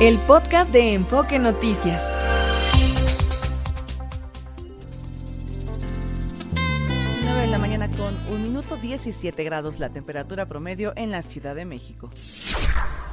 el podcast de Enfoque Noticias. de la mañana con un minuto 17 grados la temperatura promedio en la Ciudad de México.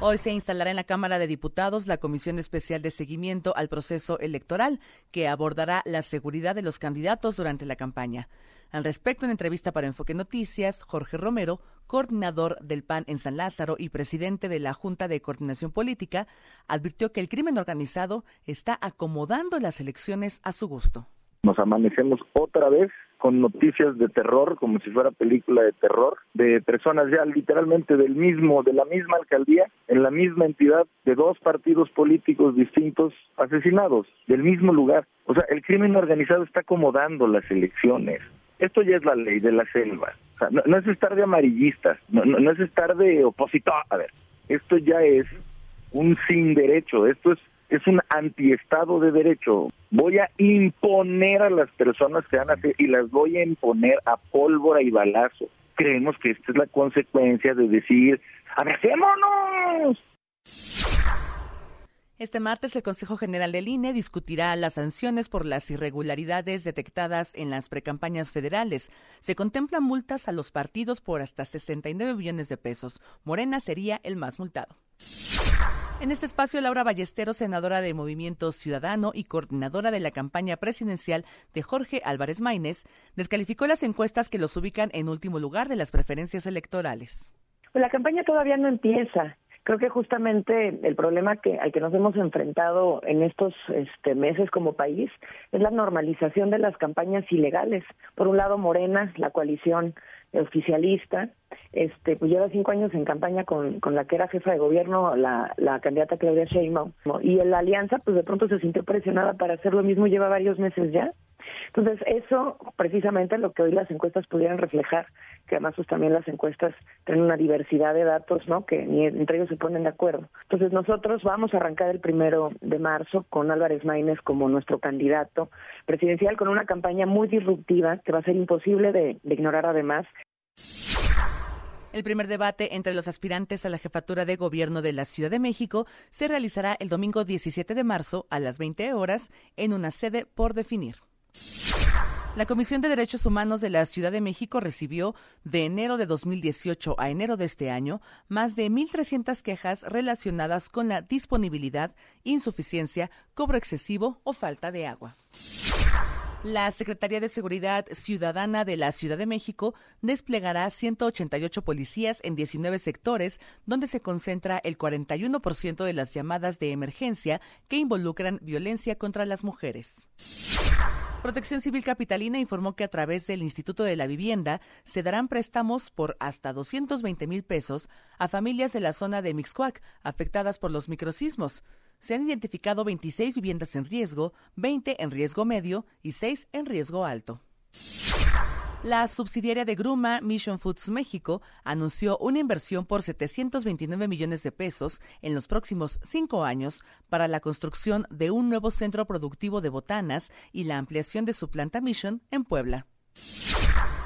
Hoy se instalará en la Cámara de Diputados la Comisión Especial de Seguimiento al Proceso Electoral, que abordará la seguridad de los candidatos durante la campaña. Al respecto, en entrevista para Enfoque Noticias, Jorge Romero, coordinador del PAN en San Lázaro y presidente de la Junta de Coordinación Política, advirtió que el crimen organizado está acomodando las elecciones a su gusto. Nos amanecemos otra vez con noticias de terror, como si fuera película de terror, de personas ya literalmente del mismo, de la misma alcaldía, en la misma entidad, de dos partidos políticos distintos asesinados, del mismo lugar. O sea, el crimen organizado está acomodando las elecciones. Esto ya es la ley de la selva. no, es estar de amarillistas, no, no, es estar de opositor. A ver, esto ya es un sin derecho, esto es, es un antiestado de derecho. Voy a imponer a las personas que van a hacer y las voy a imponer a pólvora y balazo. Creemos que esta es la consecuencia de decir, ¡abracémonos! Este martes el Consejo General del INE discutirá las sanciones por las irregularidades detectadas en las precampañas federales. Se contemplan multas a los partidos por hasta 69 millones de pesos. Morena sería el más multado. En este espacio, Laura Ballesteros, senadora de Movimiento Ciudadano y coordinadora de la campaña presidencial de Jorge Álvarez Maínez, descalificó las encuestas que los ubican en último lugar de las preferencias electorales. Pues la campaña todavía no empieza. Creo que justamente el problema que al que nos hemos enfrentado en estos este, meses como país es la normalización de las campañas ilegales. Por un lado, Morena, la coalición oficialista, este, pues lleva cinco años en campaña con, con la que era jefa de gobierno, la, la candidata Claudia Sheinbaum, y la alianza, pues de pronto se sintió presionada para hacer lo mismo, lleva varios meses ya, entonces, eso precisamente lo que hoy las encuestas pudieran reflejar, que además pues también las encuestas tienen una diversidad de datos, ¿no? Que ni entre ellos se ponen de acuerdo. Entonces, nosotros vamos a arrancar el primero de marzo con Álvarez Maínez como nuestro candidato presidencial con una campaña muy disruptiva que va a ser imposible de, de ignorar además. El primer debate entre los aspirantes a la jefatura de gobierno de la Ciudad de México se realizará el domingo 17 de marzo a las 20 horas en una sede por definir. La Comisión de Derechos Humanos de la Ciudad de México recibió de enero de 2018 a enero de este año más de 1.300 quejas relacionadas con la disponibilidad, insuficiencia, cobro excesivo o falta de agua. La Secretaría de Seguridad Ciudadana de la Ciudad de México desplegará 188 policías en 19 sectores donde se concentra el 41% de las llamadas de emergencia que involucran violencia contra las mujeres. Protección Civil Capitalina informó que a través del Instituto de la Vivienda se darán préstamos por hasta 220 mil pesos a familias de la zona de Mixcoac afectadas por los microsismos. Se han identificado 26 viviendas en riesgo, 20 en riesgo medio y 6 en riesgo alto. La subsidiaria de Gruma, Mission Foods México, anunció una inversión por 729 millones de pesos en los próximos cinco años para la construcción de un nuevo centro productivo de botanas y la ampliación de su planta Mission en Puebla.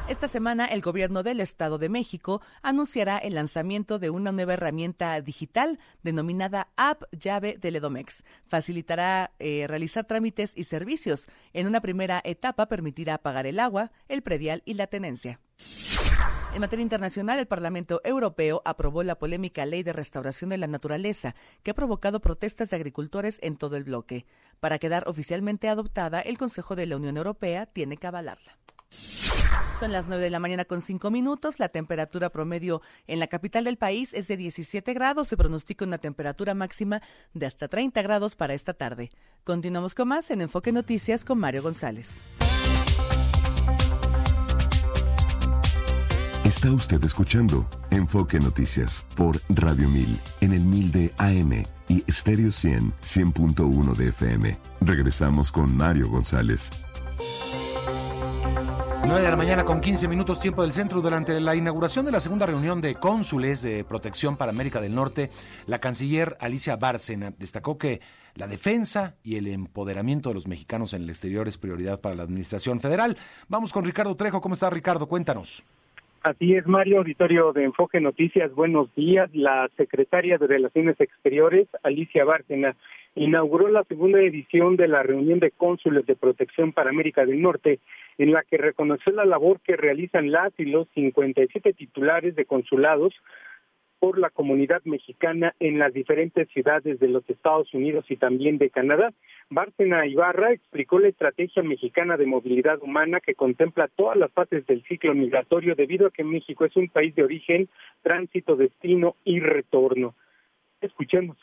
Esta semana el gobierno del Estado de México anunciará el lanzamiento de una nueva herramienta digital denominada App Llave de Ledomex. Facilitará eh, realizar trámites y servicios. En una primera etapa permitirá pagar el agua, el predial y la tenencia. En materia internacional, el Parlamento Europeo aprobó la polémica Ley de Restauración de la Naturaleza, que ha provocado protestas de agricultores en todo el bloque. Para quedar oficialmente adoptada, el Consejo de la Unión Europea tiene que avalarla. Son las 9 de la mañana con 5 minutos. La temperatura promedio en la capital del país es de 17 grados. Se pronostica una temperatura máxima de hasta 30 grados para esta tarde. Continuamos con más en Enfoque Noticias con Mario González. Está usted escuchando Enfoque Noticias por Radio 1000 en el 1000 de AM y Stereo 100 100.1 de FM. Regresamos con Mario González. 9 de la mañana con 15 minutos tiempo del centro. Durante la inauguración de la segunda reunión de cónsules de protección para América del Norte, la canciller Alicia Bárcena destacó que la defensa y el empoderamiento de los mexicanos en el exterior es prioridad para la administración federal. Vamos con Ricardo Trejo. ¿Cómo está Ricardo? Cuéntanos. Así es, Mario, auditorio de Enfoque Noticias, buenos días. La secretaria de Relaciones Exteriores, Alicia Bárcena, inauguró la segunda edición de la reunión de cónsules de protección para América del Norte, en la que reconoció la labor que realizan las y los 57 titulares de consulados por la comunidad mexicana en las diferentes ciudades de los Estados Unidos y también de Canadá. Bárcena Ibarra explicó la estrategia mexicana de movilidad humana que contempla todas las fases del ciclo migratorio debido a que México es un país de origen, tránsito, destino y retorno. Escuchemos.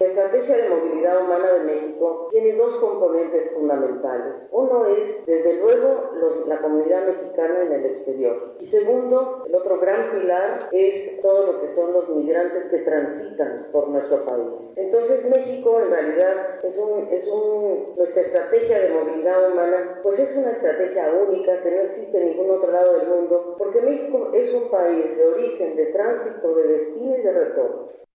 La estrategia de movilidad humana de México tiene dos componentes fundamentales. Uno es, desde luego, la comunidad mexicana en el exterior. Y segundo, el otro gran pilar es todo lo que son los migrantes que transitan por nuestro país. Entonces México en realidad es un, es un, nuestra estrategia de movilidad humana, pues es una estrategia única que no existe en ningún otro lado del mundo, porque México es un país de origen, de tránsito, de destino y de retorno.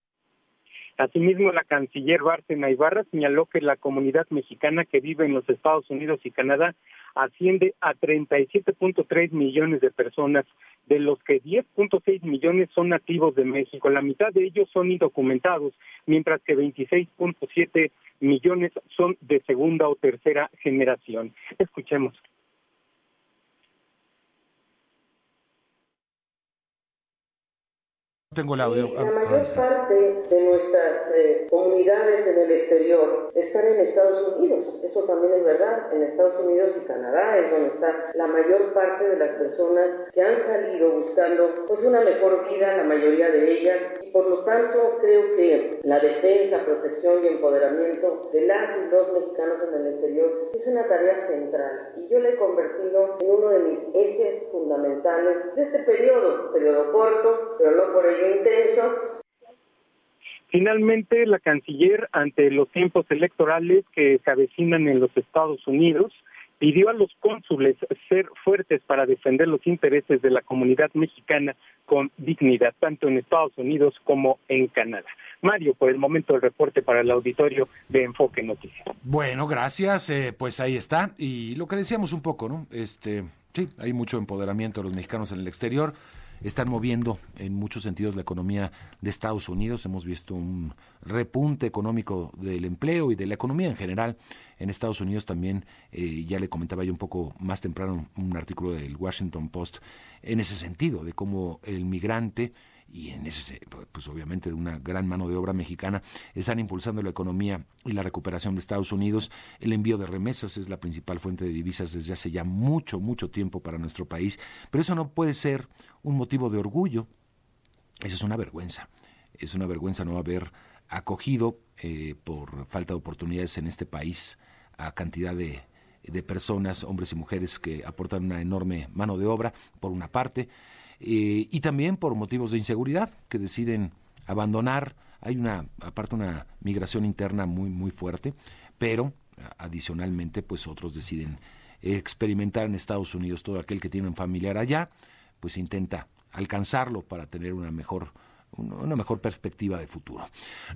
Asimismo, la canciller Bárcena Ibarra señaló que la comunidad mexicana que vive en los Estados Unidos y Canadá asciende a 37.3 millones de personas, de los que 10.6 millones son nativos de México. La mitad de ellos son indocumentados, mientras que 26.7 millones son de segunda o tercera generación. Escuchemos. Tengo la mayor parte de nuestras eh, comunidades en el exterior están en Estados Unidos. Eso también es verdad. En Estados Unidos y Canadá es donde está la mayor parte de las personas que han salido buscando pues una mejor vida, la mayoría de ellas. Y por lo tanto creo que la defensa, protección y empoderamiento de las y los mexicanos en el exterior es una tarea central. Y yo la he convertido en uno de mis ejes fundamentales de este periodo, periodo corto, pero no por ello intenso. Finalmente, la canciller, ante los tiempos electorales que se avecinan en los Estados Unidos, pidió a los cónsules ser fuertes para defender los intereses de la comunidad mexicana con dignidad, tanto en Estados Unidos como en Canadá. Mario, por el momento el reporte para el auditorio de Enfoque Noticias. Bueno, gracias. Eh, pues ahí está. Y lo que decíamos un poco, ¿no? Este, sí, hay mucho empoderamiento de los mexicanos en el exterior están moviendo en muchos sentidos la economía de Estados Unidos. Hemos visto un repunte económico del empleo y de la economía en general. En Estados Unidos también, eh, ya le comentaba yo un poco más temprano un artículo del Washington Post en ese sentido, de cómo el migrante y en ese, pues obviamente de una gran mano de obra mexicana, están impulsando la economía y la recuperación de Estados Unidos. El envío de remesas es la principal fuente de divisas desde hace ya mucho, mucho tiempo para nuestro país, pero eso no puede ser un motivo de orgullo. Eso es una vergüenza. Es una vergüenza no haber acogido eh, por falta de oportunidades en este país a cantidad de, de personas, hombres y mujeres que aportan una enorme mano de obra, por una parte, eh, y también por motivos de inseguridad que deciden abandonar. Hay una, aparte una migración interna muy, muy fuerte, pero adicionalmente, pues otros deciden experimentar en Estados Unidos todo aquel que tiene un familiar allá, pues intenta alcanzarlo para tener una mejor, una mejor perspectiva de futuro.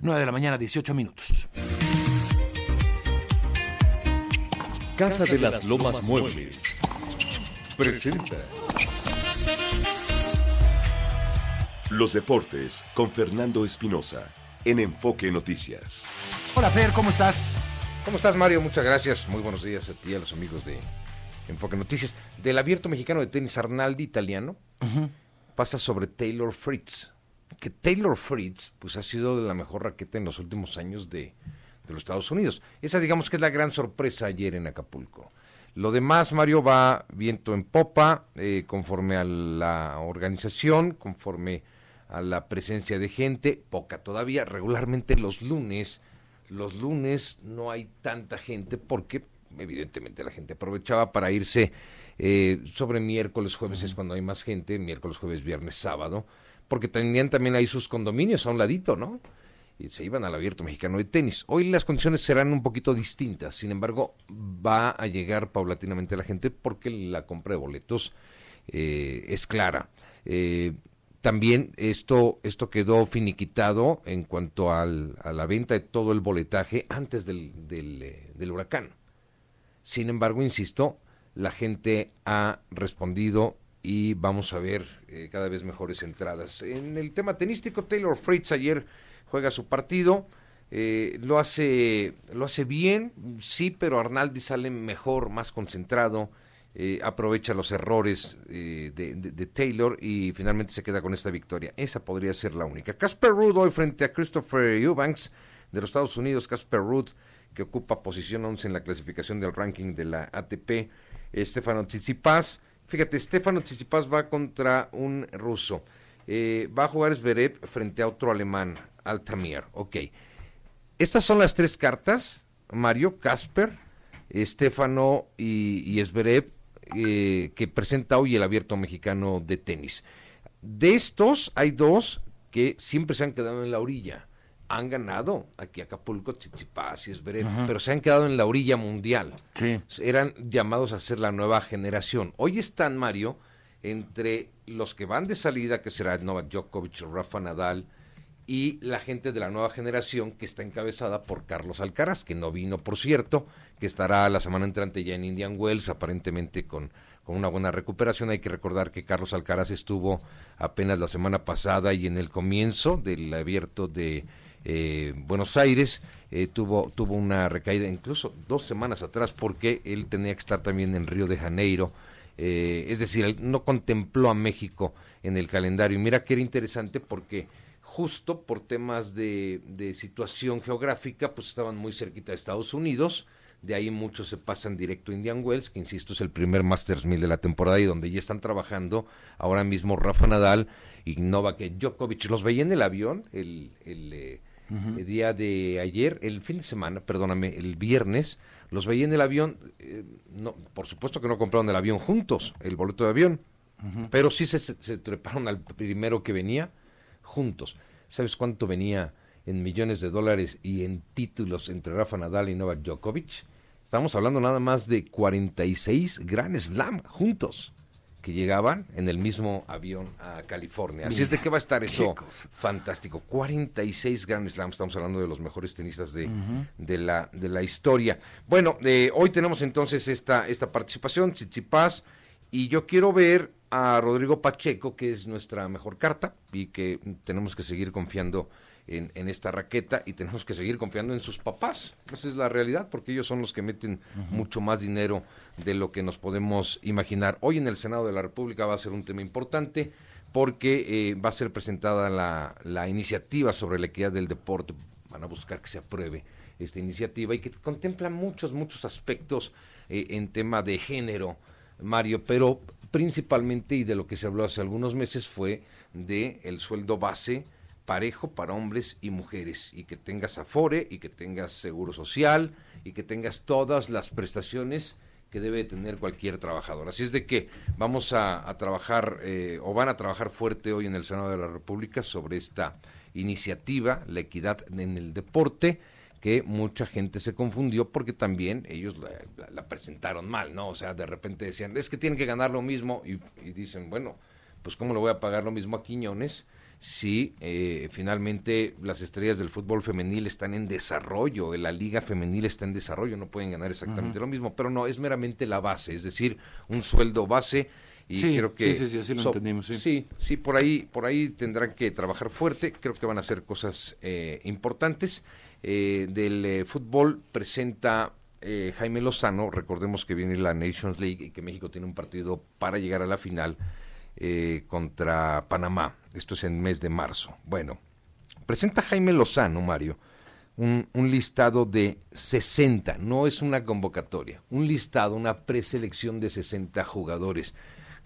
9 de la mañana, 18 minutos. Casa de las Lomas Muebles presenta Los deportes con Fernando Espinosa en Enfoque Noticias. Hola Fer, ¿cómo estás? ¿Cómo estás Mario? Muchas gracias. Muy buenos días a ti y a los amigos de Enfoque Noticias. Del abierto mexicano de tenis Arnaldi italiano pasa sobre Taylor Fritz. Que Taylor Fritz pues ha sido la mejor raqueta en los últimos años de, de los Estados Unidos. Esa digamos que es la gran sorpresa ayer en Acapulco. Lo demás, Mario, va viento en popa, eh, conforme a la organización, conforme a la presencia de gente, poca todavía, regularmente los lunes, los lunes no hay tanta gente porque evidentemente la gente aprovechaba para irse eh, sobre miércoles, jueves es cuando hay más gente, miércoles, jueves, viernes, sábado, porque tenían también ahí sus condominios a un ladito, ¿no? Y se iban al abierto mexicano de tenis. Hoy las condiciones serán un poquito distintas, sin embargo, va a llegar paulatinamente la gente porque la compra de boletos eh, es clara. Eh, también esto, esto quedó finiquitado en cuanto al, a la venta de todo el boletaje antes del, eh, del, huracán. Sin embargo, insisto, la gente ha respondido y vamos a ver eh, cada vez mejores entradas. En el tema tenístico, Taylor Fritz ayer juega su partido. Eh, lo hace lo hace bien, sí, pero Arnaldi sale mejor, más concentrado, eh, aprovecha los errores eh, de, Taylor y finalmente se queda con esta victoria. Esa podría ser la única. Casper Ruud hoy frente a Christopher Eubanks de los Estados Unidos. Casper Ruud que ocupa posición 11 en la clasificación del ranking de la ATP. Estefano Tsitsipas. Fíjate, Estefano Tsitsipas va contra un ruso. va a jugar Zverev frente a otro alemán, Altamir. Ok. Estas son las tres cartas, Mario, Casper, Estefano y, y eh, que presenta hoy el abierto mexicano de tenis. De estos hay dos que siempre se han quedado en la orilla. Han ganado aquí Acapulco, Tsitsipas y Esberev, pero se han quedado en la orilla mundial. Eran llamados a ser la nueva generación. Hoy están, Mario, entre los que van de salida, que será Novak Djokovic, Rafa Nadal, y la gente de la nueva generación que está encabezada por Carlos Alcaraz, que no vino, por cierto, que estará la semana entrante ya en Indian Wells, aparentemente con, con una buena recuperación. Hay que recordar que Carlos Alcaraz estuvo apenas la semana pasada y en el comienzo del abierto de eh, Buenos Aires eh, tuvo, tuvo una recaída, incluso dos semanas atrás, porque él tenía que estar también en Río de Janeiro. Eh, es decir, él no contempló a México en el calendario. Y mira que era interesante porque justo por temas de, situación geográfica, pues estaban muy cerquita de Estados Unidos. De ahí muchos se pasan directo a Indian Wells, que insisto es el primer Masters 1000 de la temporada y donde ya están trabajando ahora mismo Rafa Nadal y Novak Djokovic. Los veía en el avión el, el, eh, día de ayer, el fin de semana, perdóname, el viernes. Los veía en el avión. Eh, no, por supuesto que no compraron el avión juntos, el boleto de avión, pero sí se, se treparon al primero que venía juntos. ¿Sabes cuánto venía en millones de dólares y en títulos entre Rafa Nadal y Novak Djokovic? Estamos hablando nada más de 46 Grand Slam juntos que llegaban en el mismo avión a California. Así es de que va a estar eso fantástico. 46 Grand Slam, estamos hablando de los mejores tenistas de, de, la, de la historia. Bueno, eh, hoy tenemos entonces esta, esta participación, Chichipas, y yo quiero ver a Rodrigo Pacheco, que es nuestra mejor carta y que tenemos que seguir confiando en, esta raqueta y tenemos que seguir confiando en sus papás. Esa es la realidad, porque ellos son los que meten mucho más dinero de lo que nos podemos imaginar. Hoy en el Senado de la República va a ser un tema importante porque eh, va a ser presentada la, la iniciativa sobre la equidad del deporte. Van a buscar que se apruebe esta iniciativa y que contempla muchos, muchos aspectos eh, en tema de género, Mario, pero principalmente y de lo que se habló hace algunos meses fue de el sueldo base parejo para hombres y mujeres y que tengas afore y que tengas seguro social y que tengas todas las prestaciones que debe tener cualquier trabajador. Así es de que vamos a, trabajar eh, o van a trabajar fuerte hoy en el Senado de la República sobre esta iniciativa, la equidad en el deporte que mucha gente se confundió porque también ellos la, presentaron mal, ¿no? O sea, de repente decían, es que tienen que ganar lo mismo y, dicen, bueno, pues ¿cómo le voy a pagar lo mismo a Quiñones si eh, finalmente las estrellas del fútbol femenil están en desarrollo, la liga femenil está en desarrollo, no pueden ganar exactamente lo mismo, pero no, es meramente la base, es decir, un sueldo base y sí, creo que sí, sí, así lo entendimos, sí. sí. sí, por ahí, por ahí tendrán que trabajar fuerte, creo que van a hacer cosas eh, importantes eh, del eh, fútbol presenta eh, Jaime Lozano, recordemos que viene la Nations League y que México tiene un partido para llegar a la final contra Panamá. Esto es en el mes de marzo. Bueno, presenta Jaime Lozano, Mario, un, un, listado de 60, no es una convocatoria, un listado, una preselección de 60 jugadores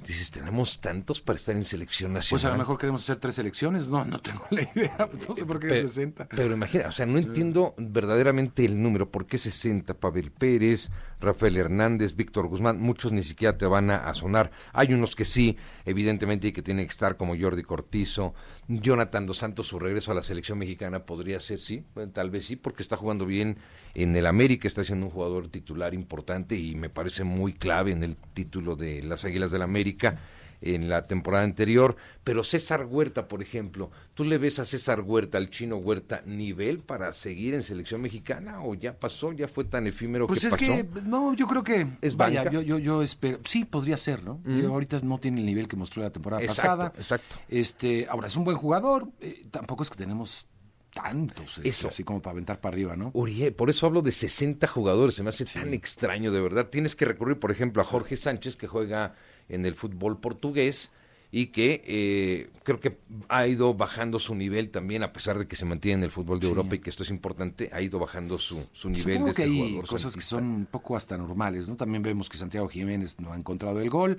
dices, tenemos tantos para estar en selección nacional. Pues a lo mejor queremos hacer tres selecciones. No, no tengo la idea. No sé por qué pero, 60. Pero imagina, o sea, no entiendo verdaderamente el número. ¿Por qué 60? Pavel Pérez, Rafael Hernández, Víctor Guzmán, muchos ni siquiera te van a, sonar. Hay unos que sí, evidentemente, y que tienen que estar como Jordi Cortizo, Jonathan Dos Santos, su regreso a la selección mexicana podría ser, sí, tal vez sí, porque está jugando bien en el América, está siendo un jugador titular importante y me parece muy clave en el título de las Águilas del América. En la temporada anterior. Pero César Huerta, por ejemplo, ¿tú le ves a César Huerta, al chino Huerta, nivel para seguir en selección mexicana o ya pasó, ya fue tan efímero pues que es que, no, yo creo que, ¿Es vaya, yo, yo, yo espero, sí, podría ser, ¿no? Mm. Ahorita no tiene el nivel que mostró la temporada Exacto, pasada. exacto. Este, ahora es un buen jugador, eh, tampoco es que tenemos tantos, este, Eso. así como para aventar para arriba, ¿no? Por eso hablo de 60 jugadores, se me hace tan extraño, de verdad. Tienes que recurrir, por ejemplo, a Jorge Sánchez, que juega en el fútbol portugués y que eh, creo que ha ido bajando su nivel también, a pesar de que se mantiene en el fútbol de Europa y que esto es importante, ha ido bajando su, su nivel Supongo de que este hay jugador cosas que son un poco hasta normales, ¿no? También vemos que Santiago Jiménez no ha encontrado el gol.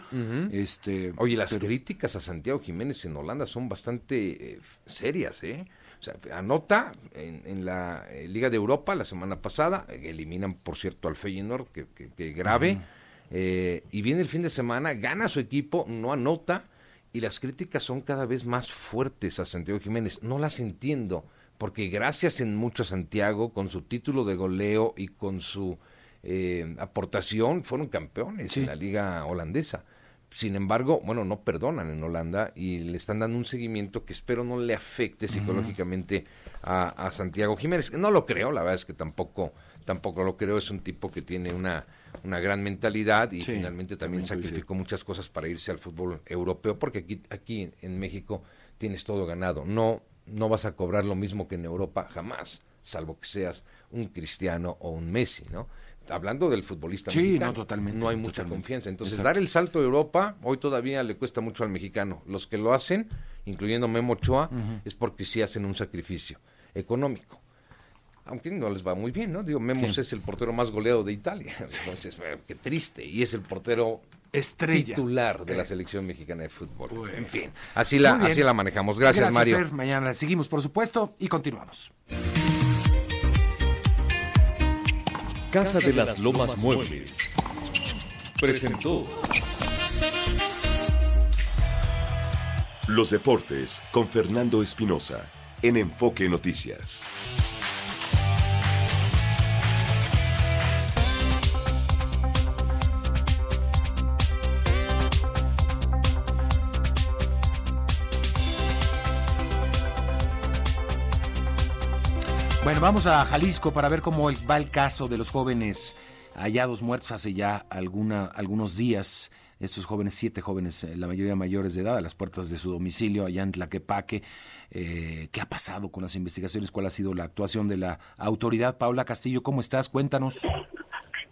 Este, Oye, las pero- críticas a Santiago Jiménez en Holanda son bastante eh, serias, ¿eh? O sea, anota en, en la eh, Liga de Europa la semana pasada, eliminan, por cierto, al Feyenoord, que, que- que grave, eh, y viene el fin de semana, gana su equipo, no anota, y las críticas son cada vez más fuertes a Santiago Jiménez. No las entiendo, porque gracias en mucho a Santiago, con su título de goleo y con su eh, aportación, fueron campeones en la liga holandesa. Sin embargo, bueno, no perdonan en Holanda y le están dando un seguimiento que espero no le afecte psicológicamente a, a Santiago Jiménez. No lo creo, la verdad es que tampoco, tampoco lo creo. Es un tipo que tiene una, una gran mentalidad y Sí, finalmente también también sacrificó muchas cosas para irse al fútbol europeo, porque aquí, aquí en México tienes todo ganado. No, no vas a cobrar lo mismo que en Europa jamás, salvo que seas un Cristiano o un Messi, ¿no? Hablando del futbolista Sí, mexicano, no, totalmente, no hay mucha totalmente. confianza. Entonces, Exacto. dar el salto a Europa hoy todavía le cuesta mucho al mexicano. Los que lo hacen, incluyendo Memo Ochoa, es porque sí hacen un sacrificio económico. Aunque no les va muy bien, ¿no? Digo, Memo Sí. es el portero más goleado de Italia. Entonces, qué triste. Y es el portero Estrella. titular de la selección mexicana de fútbol. En fin, así la, así la manejamos. Gracias, Mario. Fer. Mañana la seguimos, por supuesto, y continuamos. Casa de las Lomas Muebles. Presentó Los deportes con Fernando Espinosa en Enfoque Noticias. Bueno, vamos a Jalisco para ver cómo va el caso de los jóvenes hallados muertos hace ya alguna, algunos días. Estos jóvenes, siete jóvenes, eh, la mayoría mayores de edad, a las puertas de su domicilio allá en Tlaquepaque. Eh, ¿Qué ha pasado con las investigaciones? ¿Cuál ha sido la actuación de la autoridad? Paula Castillo, ¿cómo estás? Cuéntanos.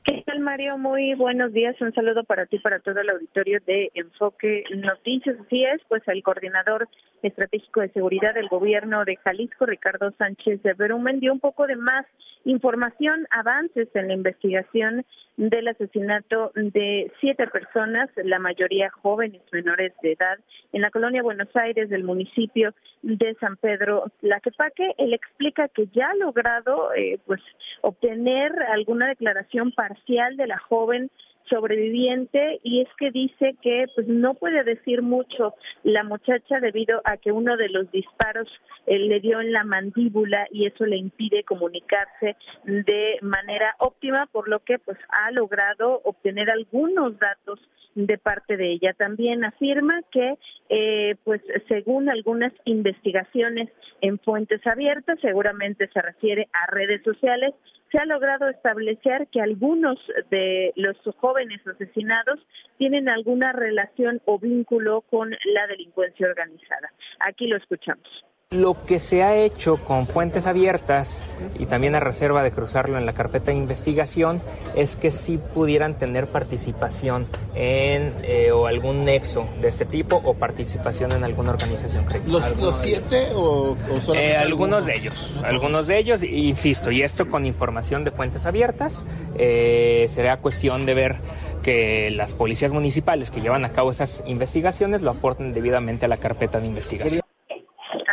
¿Qué tal, Mario? Muy buenos días. Un saludo para ti para todo el auditorio de Enfoque Noticias. Así es, pues el coordinador estratégico de seguridad del gobierno de Jalisco, Ricardo Sánchez de Berumen, dio un poco de más información, avances en la investigación del asesinato de siete personas, la mayoría jóvenes menores de edad, en la colonia Buenos Aires del municipio de San Pedro Tlaquepaque. Él explica que ya ha logrado eh, pues obtener alguna declaración parcial de la joven sobreviviente y es que dice que pues no puede decir mucho la muchacha debido a que uno de los disparos le dio en la mandíbula y eso le impide comunicarse de manera óptima por lo que pues ha logrado obtener algunos datos de parte de ella. También afirma que, eh, pues, según algunas investigaciones en fuentes abiertas, seguramente se refiere a redes sociales, se ha logrado establecer que algunos de los jóvenes asesinados tienen alguna relación o vínculo con la delincuencia organizada. Aquí lo escuchamos. Lo que se ha hecho con fuentes abiertas y también a reserva de cruzarlo en la carpeta de investigación es que sí pudieran tener participación en eh, o algún nexo de este tipo o participación en alguna organización criminal. ¿Los, los de siete o, o solamente Eh, algunos algunos? de ellos, algunos de ellos, insisto, y esto con información de fuentes abiertas, eh, será cuestión de ver que las policías municipales que llevan a cabo esas investigaciones lo aporten debidamente a la carpeta de investigación.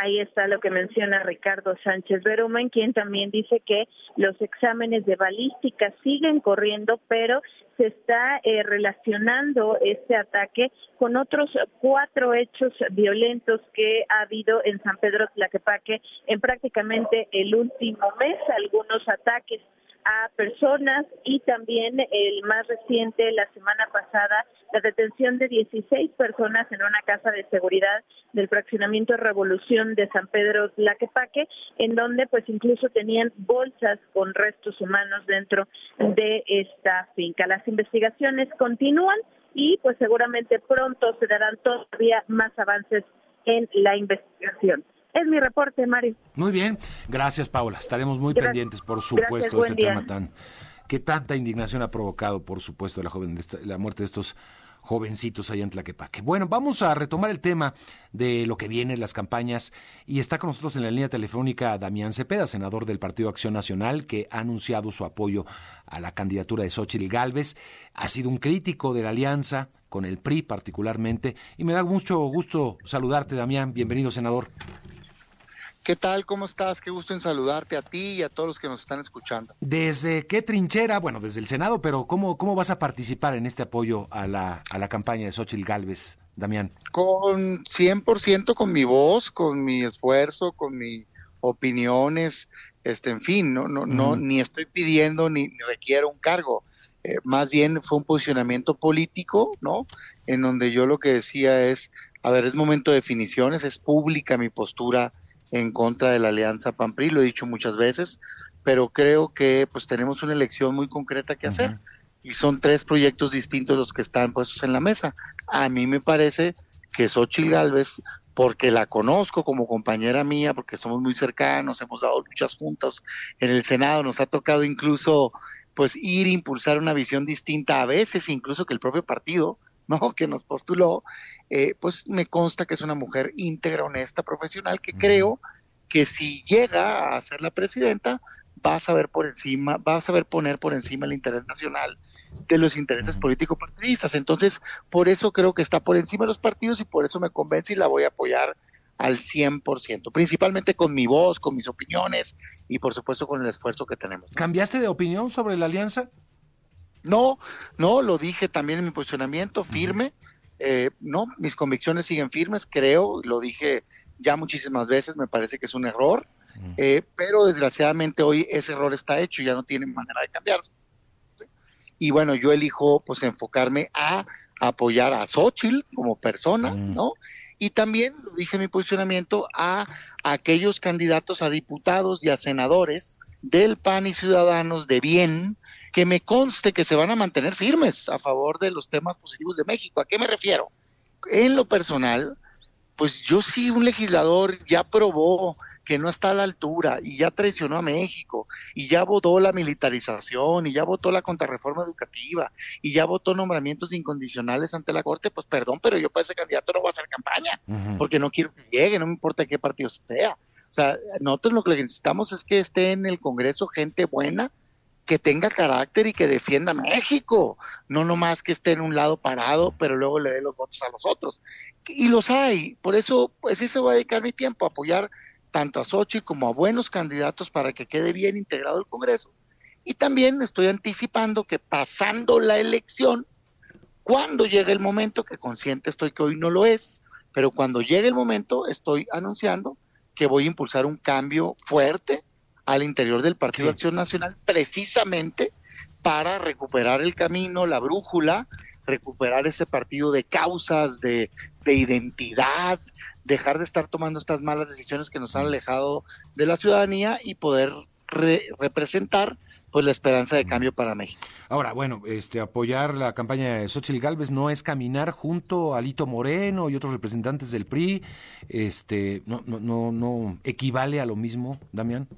Ahí está lo que menciona Ricardo Sánchez Berumen, quien también dice que los exámenes de balística siguen corriendo, pero se está eh, relacionando este ataque con otros cuatro hechos violentos que ha habido en San Pedro Tlaquepaque en prácticamente el último mes, algunos ataques a personas y también el más reciente, la semana pasada, la detención de 16 personas en una casa de seguridad del fraccionamiento Revolución de San Pedro Tlaquepaque, en donde pues incluso tenían bolsas con restos humanos dentro de esta finca. Las investigaciones continúan y pues seguramente pronto se darán todavía más avances en la investigación. Es mi reporte, Mario. Muy bien, gracias Paula. Estaremos muy pendientes, por supuesto, de este tema tan que tanta indignación ha provocado, por supuesto, la joven la muerte de estos jovencitos allá en Tlaquepaque. Bueno, vamos a retomar el tema de lo que viene, las campañas, y está con nosotros en la línea telefónica Damián Cepeda, senador del Partido Acción Nacional, que ha anunciado su apoyo a la candidatura de Xochitl Gálvez. Ha sido un crítico de la alianza, con el PRI particularmente, y me da mucho gusto saludarte, Damián. Bienvenido, senador. ¿Qué tal? ¿Cómo estás? Qué gusto en saludarte a ti y a todos los que nos están escuchando. ¿Desde qué trinchera? Bueno, desde el Senado, pero ¿cómo, cómo vas a participar en este apoyo a la, a la campaña de Xochitl Galvez, Damián? Con 100% con mi voz, con mi esfuerzo, con mis opiniones, este, en fin, no, no, no, ni estoy pidiendo ni, requiero un cargo. Eh, más bien fue un posicionamiento político, ¿no? En donde yo lo que decía es, a ver, es momento de definiciones, es pública mi postura en contra de la alianza PAN-PRI, lo he dicho muchas veces, pero creo que pues tenemos una elección muy concreta que hacer y son tres proyectos distintos los que están puestos en la mesa. A mí me parece que Xochitl Galvez, porque la conozco como compañera mía, porque somos muy cercanos, hemos dado muchas juntas en el Senado, nos ha tocado incluso pues ir a impulsar una visión distinta a veces, incluso que el propio partido, ¿no? que nos postuló, eh, pues me consta que es una mujer íntegra, honesta, profesional, que creo que si llega a ser la presidenta, va a saber por encima, va a saber poner por encima el interés nacional de los intereses político-partidistas. Entonces, por eso creo que está por encima de los partidos y por eso me convence y la voy a apoyar al 100%, principalmente con mi voz, con mis opiniones y por supuesto con el esfuerzo que tenemos. ¿Cambiaste de opinión sobre la alianza? No, no, lo dije también en mi posicionamiento firme. Eh, no, mis convicciones siguen firmes, creo, lo dije ya muchísimas veces, me parece que es un error, eh, pero desgraciadamente hoy ese error está hecho, y ya no tiene manera de cambiarse. Y bueno, yo elijo pues enfocarme a apoyar a Xochitl como persona, ¿no? Y también, lo dije en mi posicionamiento, a aquellos candidatos a diputados y a senadores del PAN y Ciudadanos de bien, que me conste que se van a mantener firmes a favor de los temas positivos de México. ¿A qué me refiero? En lo personal, pues yo sí, un legislador ya probó que no está a la altura y ya traicionó a México y ya votó la militarización y ya votó la contrarreforma educativa y ya votó nombramientos incondicionales ante la Corte, pues perdón, pero yo para ese candidato no voy a hacer campaña porque no quiero que llegue, no me importa qué partido sea. O sea, nosotros lo que necesitamos es que esté en el Congreso gente buena, que tenga carácter y que defienda a México, no nomás que esté en un lado parado, pero luego le dé los votos a los otros. Y los hay, por eso, pues ese va a dedicar mi tiempo, a apoyar tanto a Xochitl como a buenos candidatos para que quede bien integrado el Congreso. Y también estoy anticipando que pasando la elección, cuando llegue el momento, que consciente estoy que hoy no lo es, pero cuando llegue el momento, estoy anunciando que voy a impulsar un cambio fuerte al interior del Partido de Acción Nacional precisamente para recuperar el camino, la brújula, recuperar ese partido de causas, de, identidad, dejar de estar tomando estas malas decisiones que nos han alejado de la ciudadanía y poder representar pues la esperanza de cambio para México. Ahora, bueno, este apoyar la campaña de Xochitl Galvez no es caminar junto a Lito Moreno y otros representantes del PRI, este no no no no equivale a lo mismo, Damián.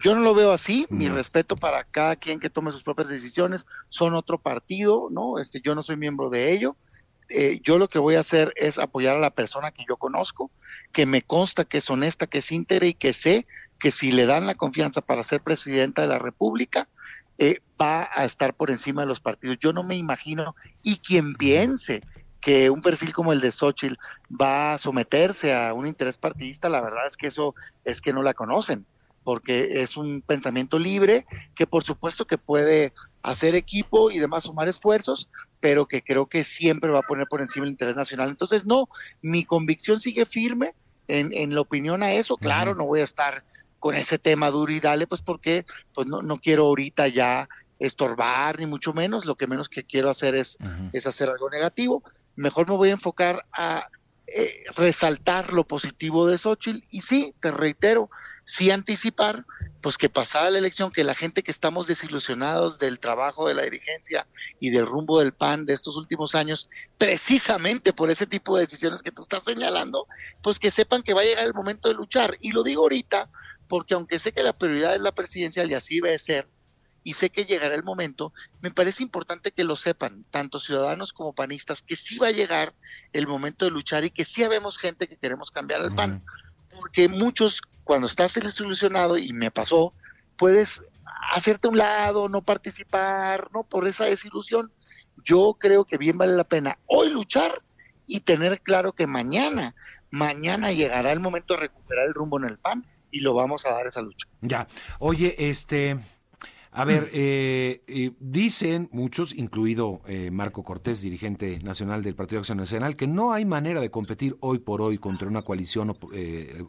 Yo no lo veo así, mi respeto para cada quien que tome sus propias decisiones, son otro partido, ¿no? Este, yo no soy miembro de ello. Eh, yo lo que voy a hacer es apoyar a la persona que yo conozco, que me consta que es honesta, que es íntegra y que sé que si le dan la confianza para ser presidenta de la República, eh, va a estar por encima de los partidos. Yo no me imagino, y quien piense que un perfil como el de Xochitl va a someterse a un interés partidista, la verdad es que eso es que no la conocen porque es un pensamiento libre que por supuesto que puede hacer equipo y demás sumar esfuerzos, pero que creo que siempre va a poner por encima el interés nacional. Entonces, no, mi convicción sigue firme en, en la opinión a eso. Claro, no voy a estar con ese tema duro y dale, pues porque pues no, no quiero ahorita ya estorbar, ni mucho menos, lo que menos que quiero hacer es, es hacer algo negativo. Mejor me voy a enfocar a eh, resaltar lo positivo de Xochitl y sí, te reitero, sí anticipar, pues que pasada la elección, que la gente que estamos desilusionados del trabajo de la dirigencia y del rumbo del PAN de estos últimos años, precisamente por ese tipo de decisiones que tú estás señalando, pues que sepan que va a llegar el momento de luchar. Y lo digo ahorita porque aunque sé que la prioridad es la presidencial y así debe ser, y sé que llegará el momento, me parece importante que lo sepan, tanto ciudadanos como panistas, que sí va a llegar el momento de luchar y que sí habemos gente que queremos cambiar el PAN. Porque muchos, cuando estás desilusionado, y me pasó, puedes hacerte un lado, no participar, ¿no? Por esa desilusión. Yo creo que bien vale la pena hoy luchar y tener claro que mañana, mañana llegará el momento de recuperar el rumbo en el PAN y lo vamos a dar esa lucha. Ya. Oye, este, a ver, eh, eh, dicen muchos, incluido eh, Marco Cortés, dirigente nacional del Partido Acción Nacional, que no hay manera de competir hoy por hoy contra una coalición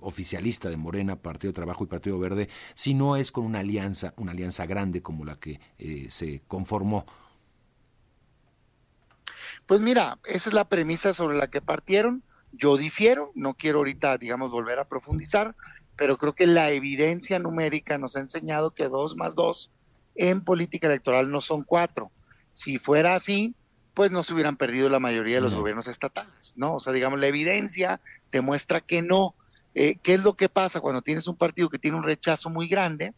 oficialista de Morena, Partido Trabajo y Partido Verde, si no es con una alianza, una alianza grande como la que se conformó. Pues mira, esa es la premisa sobre la que partieron. Yo difiero, no quiero ahorita, digamos, volver a profundizar, pero creo que la evidencia numérica nos ha enseñado que dos más dos en política electoral no son cuatro. Si fuera así, pues no se hubieran perdido la mayoría de los gobiernos estatales, ¿no? O sea, digamos, la evidencia demuestra que no. Eh, ¿Qué es lo que pasa cuando tienes un partido que tiene un rechazo muy grande?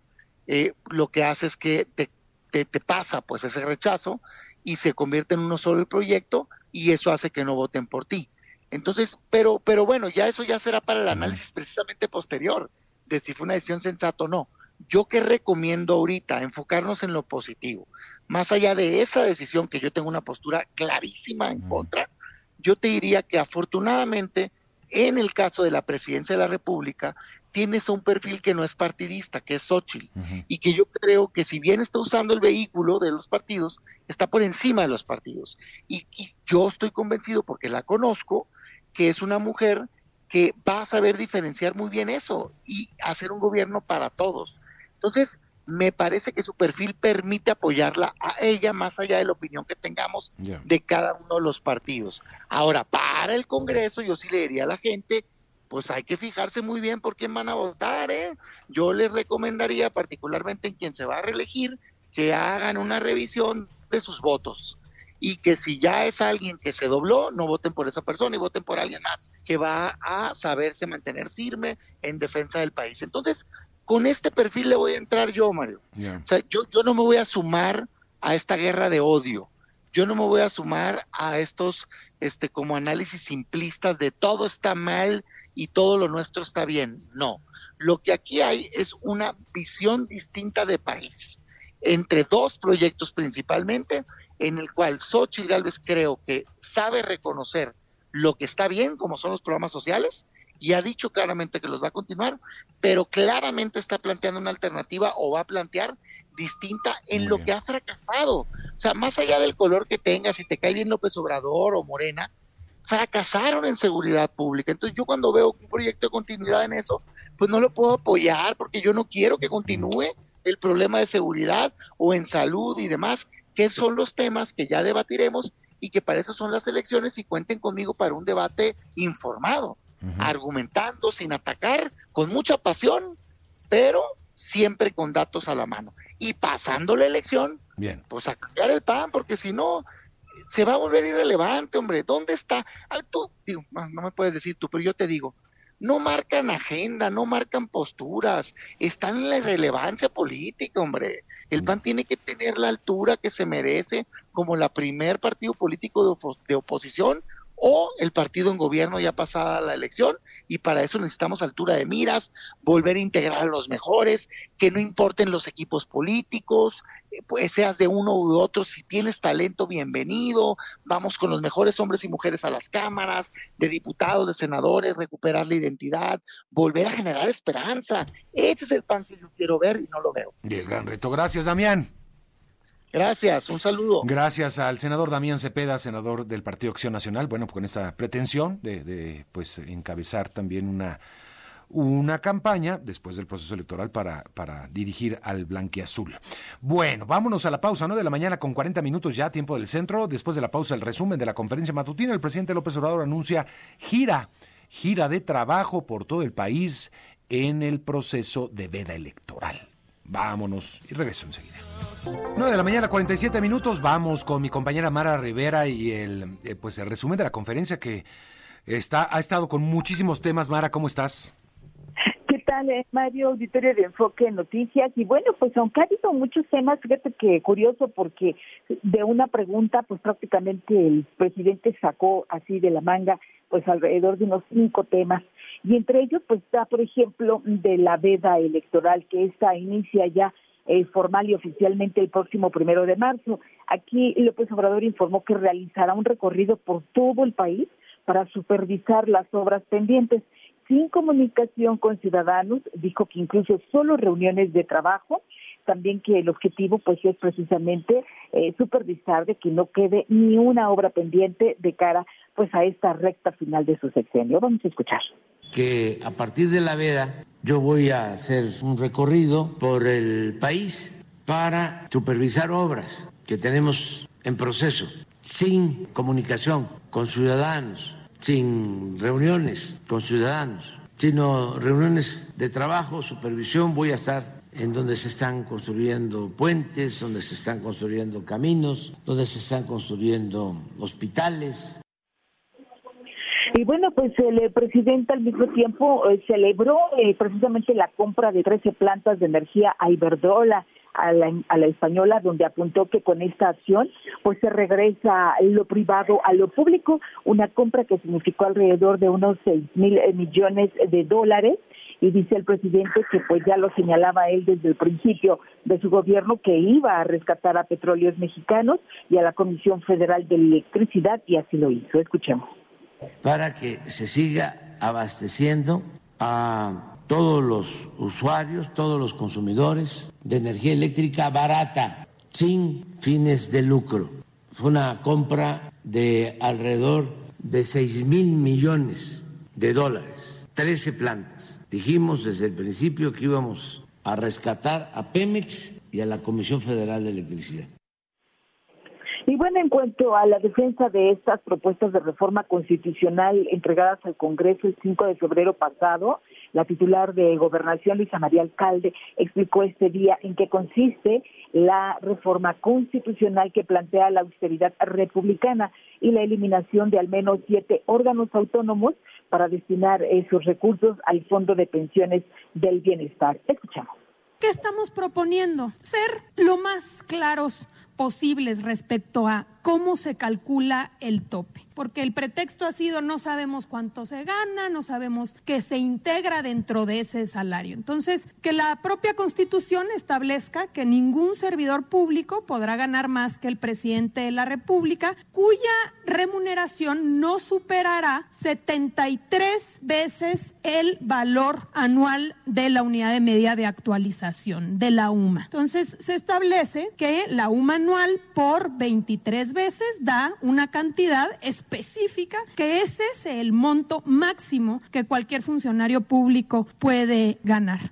Eh, lo que hace es que te, te, pasa pues ese rechazo y se convierte en uno solo el proyecto y eso hace que no voten por ti. Entonces, pero, pero bueno, ya eso ya será para el análisis precisamente posterior de si fue una decisión sensata o no. Yo que recomiendo ahorita enfocarnos en lo positivo, más allá de esa decisión que yo tengo una postura clarísima en contra, yo te diría que afortunadamente en el caso de la presidencia de la República tienes un perfil que no es partidista, que es Xochitl, y que yo creo que si bien está usando el vehículo de los partidos, está por encima de los partidos. Y, y yo estoy convencido, porque la conozco, que es una mujer que va a saber diferenciar muy bien eso y hacer un gobierno para todos. Entonces, me parece que su perfil permite apoyarla a ella más allá de la opinión que tengamos de cada uno de los partidos. Ahora, para el Congreso, yo sí le diría a la gente, pues hay que fijarse muy bien por quién van a votar, ¿eh? Yo les recomendaría, particularmente en quien se va a reelegir, que hagan una revisión de sus votos y que si ya es alguien que se dobló, no voten por esa persona y voten por alguien más que va a saberse mantener firme en defensa del país. Entonces, con este perfil le voy a entrar yo, Mario. O sea, yo, yo no me voy a sumar a esta guerra de odio. Yo no me voy a sumar a estos este como análisis simplistas de todo está mal y todo lo nuestro está bien. No. Lo que aquí hay es una visión distinta de país entre dos proyectos principalmente, en el cual Xochitl Galvez creo que sabe reconocer lo que está bien, como son los programas sociales, y ha dicho claramente que los va a continuar, pero claramente está planteando una alternativa o va a plantear distinta en lo que ha fracasado. O sea, más allá del color que tenga, si te cae bien López Obrador o Morena, fracasaron en seguridad pública. Entonces yo cuando veo un proyecto de continuidad en eso, pues no lo puedo apoyar porque yo no quiero que continúe el problema de seguridad o en salud y demás, que son los temas que ya debatiremos y que para eso son las elecciones y cuenten conmigo para un debate informado argumentando sin atacar, con mucha pasión, pero siempre con datos a la mano. Y pasando la elección, Bien. pues a cambiar el pan, porque si no, se va a volver irrelevante, hombre. ¿Dónde está? tú, digo, no me puedes decir tú, pero yo te digo, no marcan agenda, no marcan posturas, están en la irrelevancia política, hombre. El PAN tiene que tener la altura que se merece como la primer partido político de, de oposición o el partido en gobierno ya pasada la elección y para eso necesitamos altura de miras, volver a integrar a los mejores, que no importen los equipos políticos, eh, pues seas de uno u otro, si tienes talento, bienvenido, vamos con los mejores hombres y mujeres a las cámaras, de diputados, de senadores, recuperar la identidad, volver a generar esperanza. Ese es el pan que yo quiero ver y no lo veo. Y el gran reto. Gracias, Damián. Gracias, un saludo. Gracias al senador Damián Cepeda, senador del Partido Acción Nacional, bueno, con esa pretensión de, de pues encabezar también una una campaña después del proceso electoral para, para dirigir al blanquiazul. Bueno, vámonos a la pausa, ¿no? De la mañana con 40 minutos ya, tiempo del centro. Después de la pausa, el resumen de la conferencia matutina. El presidente López Obrador anuncia gira, gira de trabajo por todo el país en el proceso de veda electoral. Vámonos y regreso enseguida. 9 de la mañana, 47 minutos. Vamos con mi compañera Mara Rivera y el, eh, pues el resumen de la conferencia que está, ha estado con muchísimos temas. Mara, ¿cómo estás? ¿Qué tal, eh, Mario? Auditorio de Enfoque en Noticias. Y bueno, pues aunque ha habido muchos temas, fíjate que curioso porque de una pregunta, pues prácticamente el presidente sacó así de la manga, pues alrededor de unos cinco temas. Y entre ellos, pues está, por ejemplo, de la veda electoral, que esta inicia ya eh, formal y oficialmente el próximo primero de marzo. Aquí López Obrador informó que realizará un recorrido por todo el país para supervisar las obras pendientes sin comunicación con ciudadanos, dijo que incluso solo reuniones de trabajo, también que el objetivo pues es precisamente eh, supervisar de que no quede ni una obra pendiente de cara pues a esta recta final de su sexenio. Vamos a escuchar que a partir de la veda yo voy a hacer un recorrido por el país para supervisar obras que tenemos en proceso, sin comunicación con ciudadanos, sin reuniones con ciudadanos, sino reuniones de trabajo, supervisión, voy a estar en donde se están construyendo puentes, donde se están construyendo caminos, donde se están construyendo hospitales, y bueno, pues el eh, presidente al mismo tiempo eh, celebró eh, precisamente la compra de 13 plantas de energía a Iberdrola, a la, a la española, donde apuntó que con esta acción pues se regresa lo privado a lo público, una compra que significó alrededor de unos 6 mil millones de dólares y dice el presidente que pues ya lo señalaba él desde el principio de su gobierno que iba a rescatar a petróleos mexicanos y a la Comisión Federal de Electricidad y así lo hizo. Escuchemos para que se siga abasteciendo a todos los usuarios, todos los consumidores de energía eléctrica barata, sin fines de lucro. Fue una compra de alrededor de 6 mil millones de dólares, 13 plantas. Dijimos desde el principio que íbamos a rescatar a Pemex y a la Comisión Federal de Electricidad. Y bueno, en cuanto a la defensa de estas propuestas de reforma constitucional entregadas al Congreso el 5 de febrero pasado, la titular de Gobernación, Luisa María Alcalde, explicó este día en qué consiste la reforma constitucional que plantea la austeridad republicana y la eliminación de al menos siete órganos autónomos para destinar esos recursos al Fondo de Pensiones del Bienestar. Escuchamos. ¿Qué estamos proponiendo? Ser lo más claros posibles respecto a cómo se calcula el tope, porque el pretexto ha sido no sabemos cuánto se gana, no sabemos qué se integra dentro de ese salario. Entonces, que la propia Constitución establezca que ningún servidor público podrá ganar más que el presidente de la República, cuya remuneración no superará 73 veces el valor anual de la unidad de medida de actualización de la UMA. Entonces, se establece que la UMA anual por 23 veces da una cantidad específica que ese es el monto máximo que cualquier funcionario público puede ganar.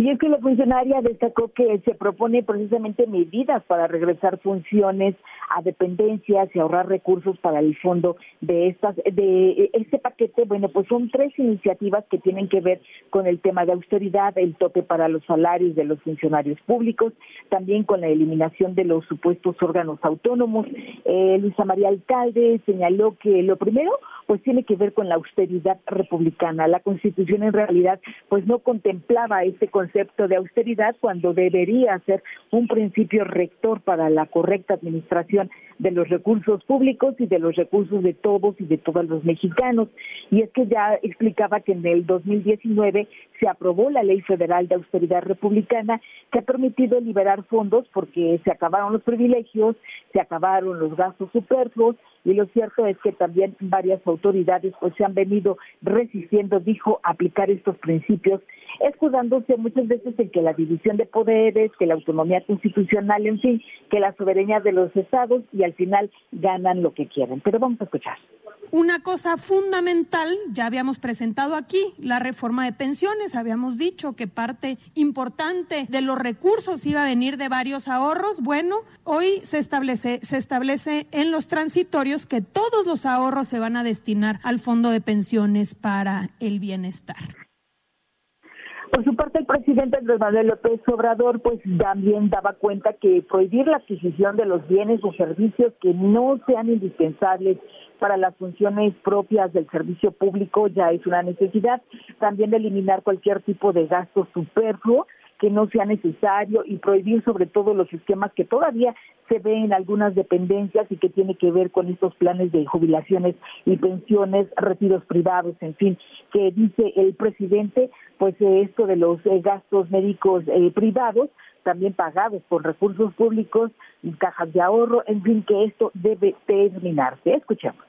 Y es que la funcionaria destacó que se propone precisamente medidas para regresar funciones a dependencias y ahorrar recursos para el fondo de estas de este paquete. Bueno, pues son tres iniciativas que tienen que ver con el tema de austeridad, el tope para los salarios de los funcionarios públicos, también con la eliminación de los supuestos órganos autónomos. Eh, Luisa María Alcalde señaló que lo primero pues tiene que ver con la austeridad republicana. La Constitución en realidad pues no contemplaba este concepto de austeridad cuando debería ser un principio rector para la correcta administración de los recursos públicos y de los recursos de todos y de todos los mexicanos. Y es que ya explicaba que en el 2019 se aprobó la Ley Federal de Austeridad Republicana que ha permitido liberar fondos porque se acabaron los privilegios, se acabaron los gastos superfluos y lo cierto es que también varias autoridades pues se han venido resistiendo, dijo, aplicar estos principios, escudándose muchas veces en que la división de poderes, que la autonomía constitucional, en fin, que la soberanía de los estados y al final ganan lo que quieren. Pero vamos a escuchar. Una cosa fundamental, ya habíamos presentado aquí la reforma de pensiones, habíamos dicho que parte importante de los recursos iba a venir de varios ahorros. Bueno, hoy se establece, se establece en los transitorios que todos los ahorros se van a destinar al fondo de pensiones para el bienestar. Por su parte, el presidente Andrés Manuel López Obrador, pues también daba cuenta que prohibir la adquisición de los bienes o servicios que no sean indispensables para las funciones propias del servicio público ya es una necesidad. También eliminar cualquier tipo de gasto superfluo que no sea necesario y prohibir sobre todo los esquemas que todavía se ven en algunas dependencias y que tiene que ver con estos planes de jubilaciones y pensiones, retiros privados, en fin, que dice el presidente, pues esto de los eh, gastos médicos eh, privados, también pagados por recursos públicos cajas de ahorro, en fin, que esto debe terminarse. Escuchemos.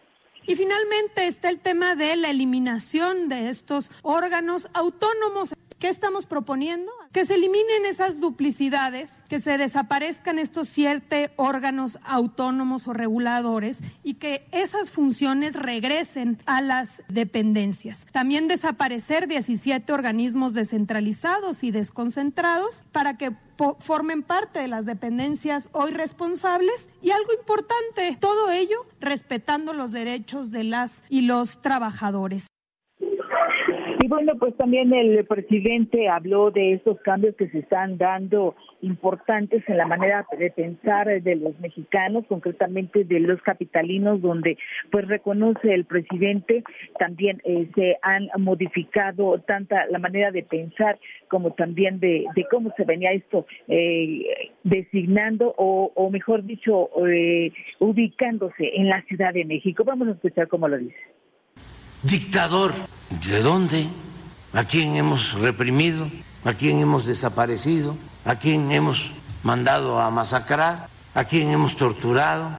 Y finalmente está el tema de la eliminación de estos órganos autónomos. ¿Qué estamos proponiendo? Que se eliminen esas duplicidades, que se desaparezcan estos siete órganos autónomos o reguladores y que esas funciones regresen a las dependencias. También desaparecer 17 organismos descentralizados y desconcentrados para que formen parte de las dependencias hoy responsables y algo importante, todo ello respetando los derechos de las y los trabajadores. Bueno, pues también el presidente habló de estos cambios que se están dando importantes en la manera de pensar de los mexicanos, concretamente de los capitalinos, donde pues reconoce el presidente también eh, se han modificado tanta la manera de pensar como también de, cómo se venía esto eh, designando o, o, mejor dicho eh, ubicándose en la Ciudad de México. Vamos a escuchar cómo lo dice. Dictador, ¿de dónde? ¿A quién hemos reprimido? ¿A quién hemos desaparecido? ¿A quién hemos mandado a masacrar? ¿A quién hemos torturado?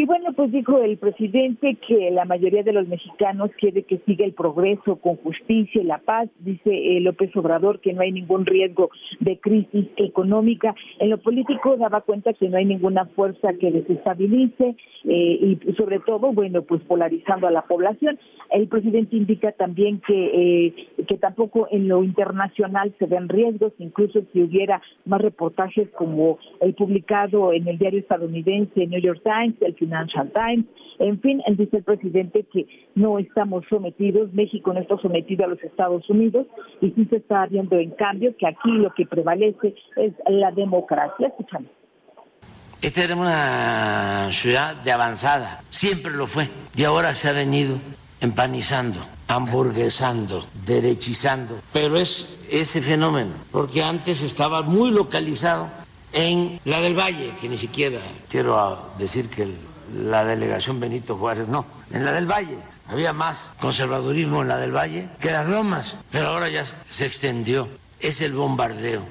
Y bueno, pues dijo el presidente que la mayoría de los mexicanos quiere que siga el progreso con justicia y la paz. Dice eh, López Obrador que no hay ningún riesgo de crisis económica. En lo político daba cuenta que no hay ninguna fuerza que desestabilice eh, y sobre todo, bueno, pues polarizando a la población. El presidente indica también que, eh, que tampoco en lo internacional se ven riesgos, incluso si hubiera más reportajes como el publicado en el diario estadounidense New York Times, el Financial Times. En fin, dice el presidente que no estamos sometidos, México no está sometido a los Estados Unidos y sí se está viendo en cambio que aquí lo que prevalece es la democracia. Escuchamos. Esta era una ciudad de avanzada, siempre lo fue, y ahora se ha venido empanizando, hamburguesando, derechizando. Pero es ese fenómeno, porque antes estaba muy localizado en la del Valle, que ni siquiera quiero decir que la delegación Benito Juárez, no, en la del Valle. Había más conservadurismo en la del Valle que las lomas, pero ahora ya se extendió. Es el bombardeo.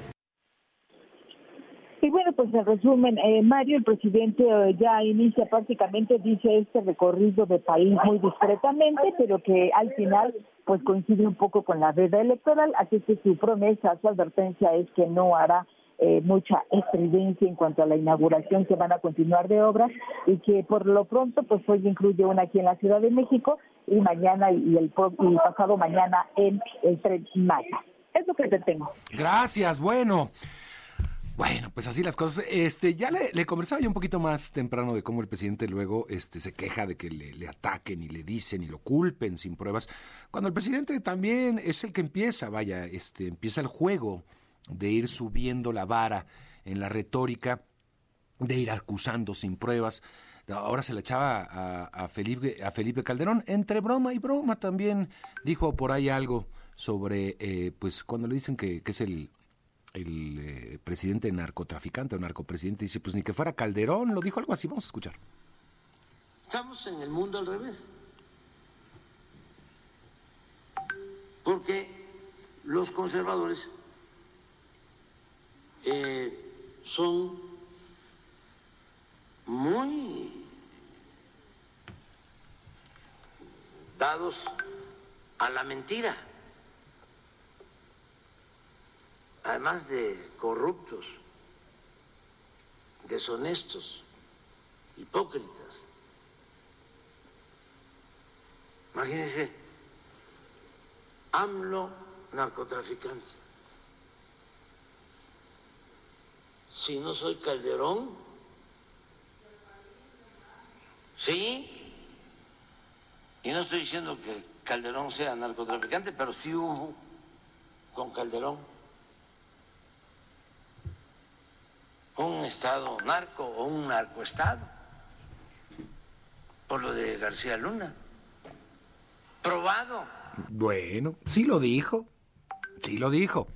Y bueno, pues en resumen, eh, Mario, el presidente eh, ya inicia prácticamente, dice este recorrido de país muy discretamente, pero que al final pues coincide un poco con la veda electoral, así que su promesa, su advertencia es que no hará eh, mucha estridencia en cuanto a la inauguración que van a continuar de obras y que por lo pronto pues hoy incluye una aquí en la Ciudad de México y mañana y el, y pasado mañana en el tren Maya. Es lo que te tengo. Gracias, bueno. Bueno, pues así las cosas. Este, ya le, conversaba yo un poquito más temprano de cómo el presidente luego este, se queja de que le, le, ataquen y le dicen y lo culpen sin pruebas. Cuando el presidente también es el que empieza, vaya, este, empieza el juego de ir subiendo la vara en la retórica, de ir acusando sin pruebas. Ahora se le echaba a, Felipe, a Felipe Calderón, entre broma y broma también dijo por ahí algo sobre, eh, pues cuando le dicen que, es el, el eh, presidente narcotraficante o narcopresidente, dice, pues ni que fuera Calderón, lo dijo algo así, vamos a escuchar. Estamos en el mundo al revés. Porque los conservadores eh, son muy dados a la mentira, además de corruptos, deshonestos. hipócritas. Imagínense, AMLO narcotraficante. Si no soy Calderón, sí, y no estoy diciendo que Calderón sea narcotraficante, pero sí hubo con Calderón un estado narco o un narcoestado por lo de García Luna. Probado. Bueno, sí lo dijo. Sí lo dijo.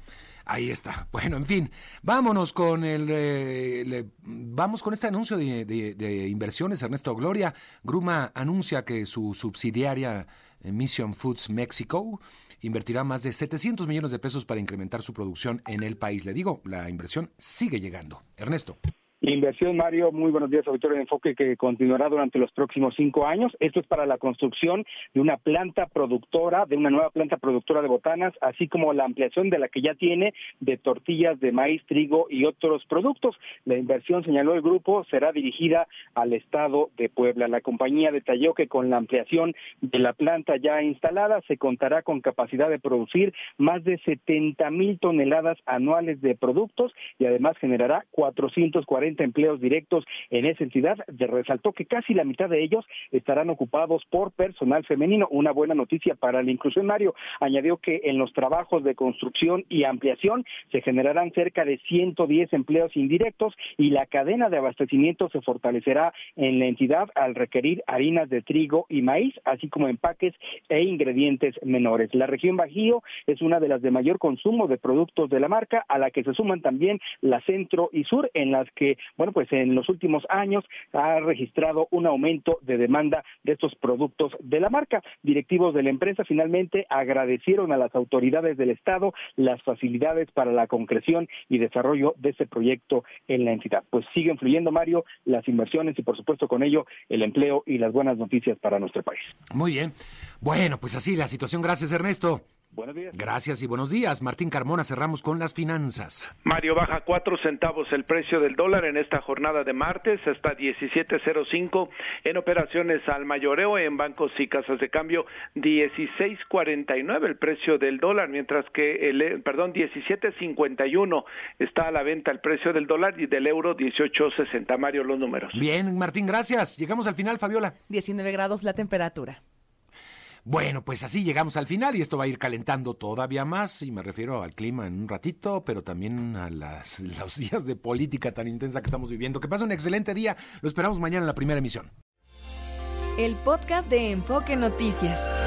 Ahí está. Bueno, en fin, vámonos con el, eh, vamos con este anuncio de, de, inversiones. Ernesto Gloria, Gruma anuncia que su subsidiaria eh, Mission Foods Mexico invertirá más de 700 millones de pesos para incrementar su producción en el país. Le digo, la inversión sigue llegando. Ernesto. Inversión, Mario, muy buenos días, auditorio de Enfoque, que continuará durante los próximos cinco años. Esto es para la construcción de una planta productora, de una nueva planta productora de botanas, así como la ampliación de la que ya tiene de tortillas de maíz, trigo y otros productos. La inversión, señaló el grupo, será dirigida al Estado de Puebla. La compañía detalló que con la ampliación de la planta ya instalada se contará con capacidad de producir más de 70 mil toneladas anuales de productos y además generará 440 empleos directos en esa entidad. Resaltó que casi la mitad de ellos estarán ocupados por personal femenino. Una buena noticia para el inclusionario. Añadió que en los trabajos de construcción y ampliación se generarán cerca de 110 empleos indirectos y la cadena de abastecimiento se fortalecerá en la entidad al requerir harinas de trigo y maíz, así como empaques e ingredientes menores. La región Bajío es una de las de mayor consumo de productos de la marca, a la que se suman también la centro y sur, en las que bueno, pues en los últimos años ha registrado un aumento de demanda de estos productos de la marca. Directivos de la empresa finalmente agradecieron a las autoridades del Estado las facilidades para la concreción y desarrollo de este proyecto en la entidad. Pues siguen fluyendo, Mario, las inversiones y por supuesto con ello el empleo y las buenas noticias para nuestro país. Muy bien. Bueno, pues así la situación. Gracias, Ernesto. Buenos días. Gracias y buenos días. Martín Carmona, cerramos con las finanzas. Mario, baja cuatro centavos el precio del dólar en esta jornada de martes hasta 17.05 en operaciones al mayoreo en bancos y casas de cambio 16.49 el precio del dólar, mientras que el, perdón, 17.51 está a la venta el precio del dólar y del euro 18.60. Mario, los números. Bien, Martín, gracias. Llegamos al final, Fabiola. 19 grados la temperatura. Bueno, pues así llegamos al final y esto va a ir calentando todavía más y me refiero al clima en un ratito, pero también a las, los días de política tan intensa que estamos viviendo. Que pase un excelente día. Lo esperamos mañana en la primera emisión. El podcast de Enfoque Noticias.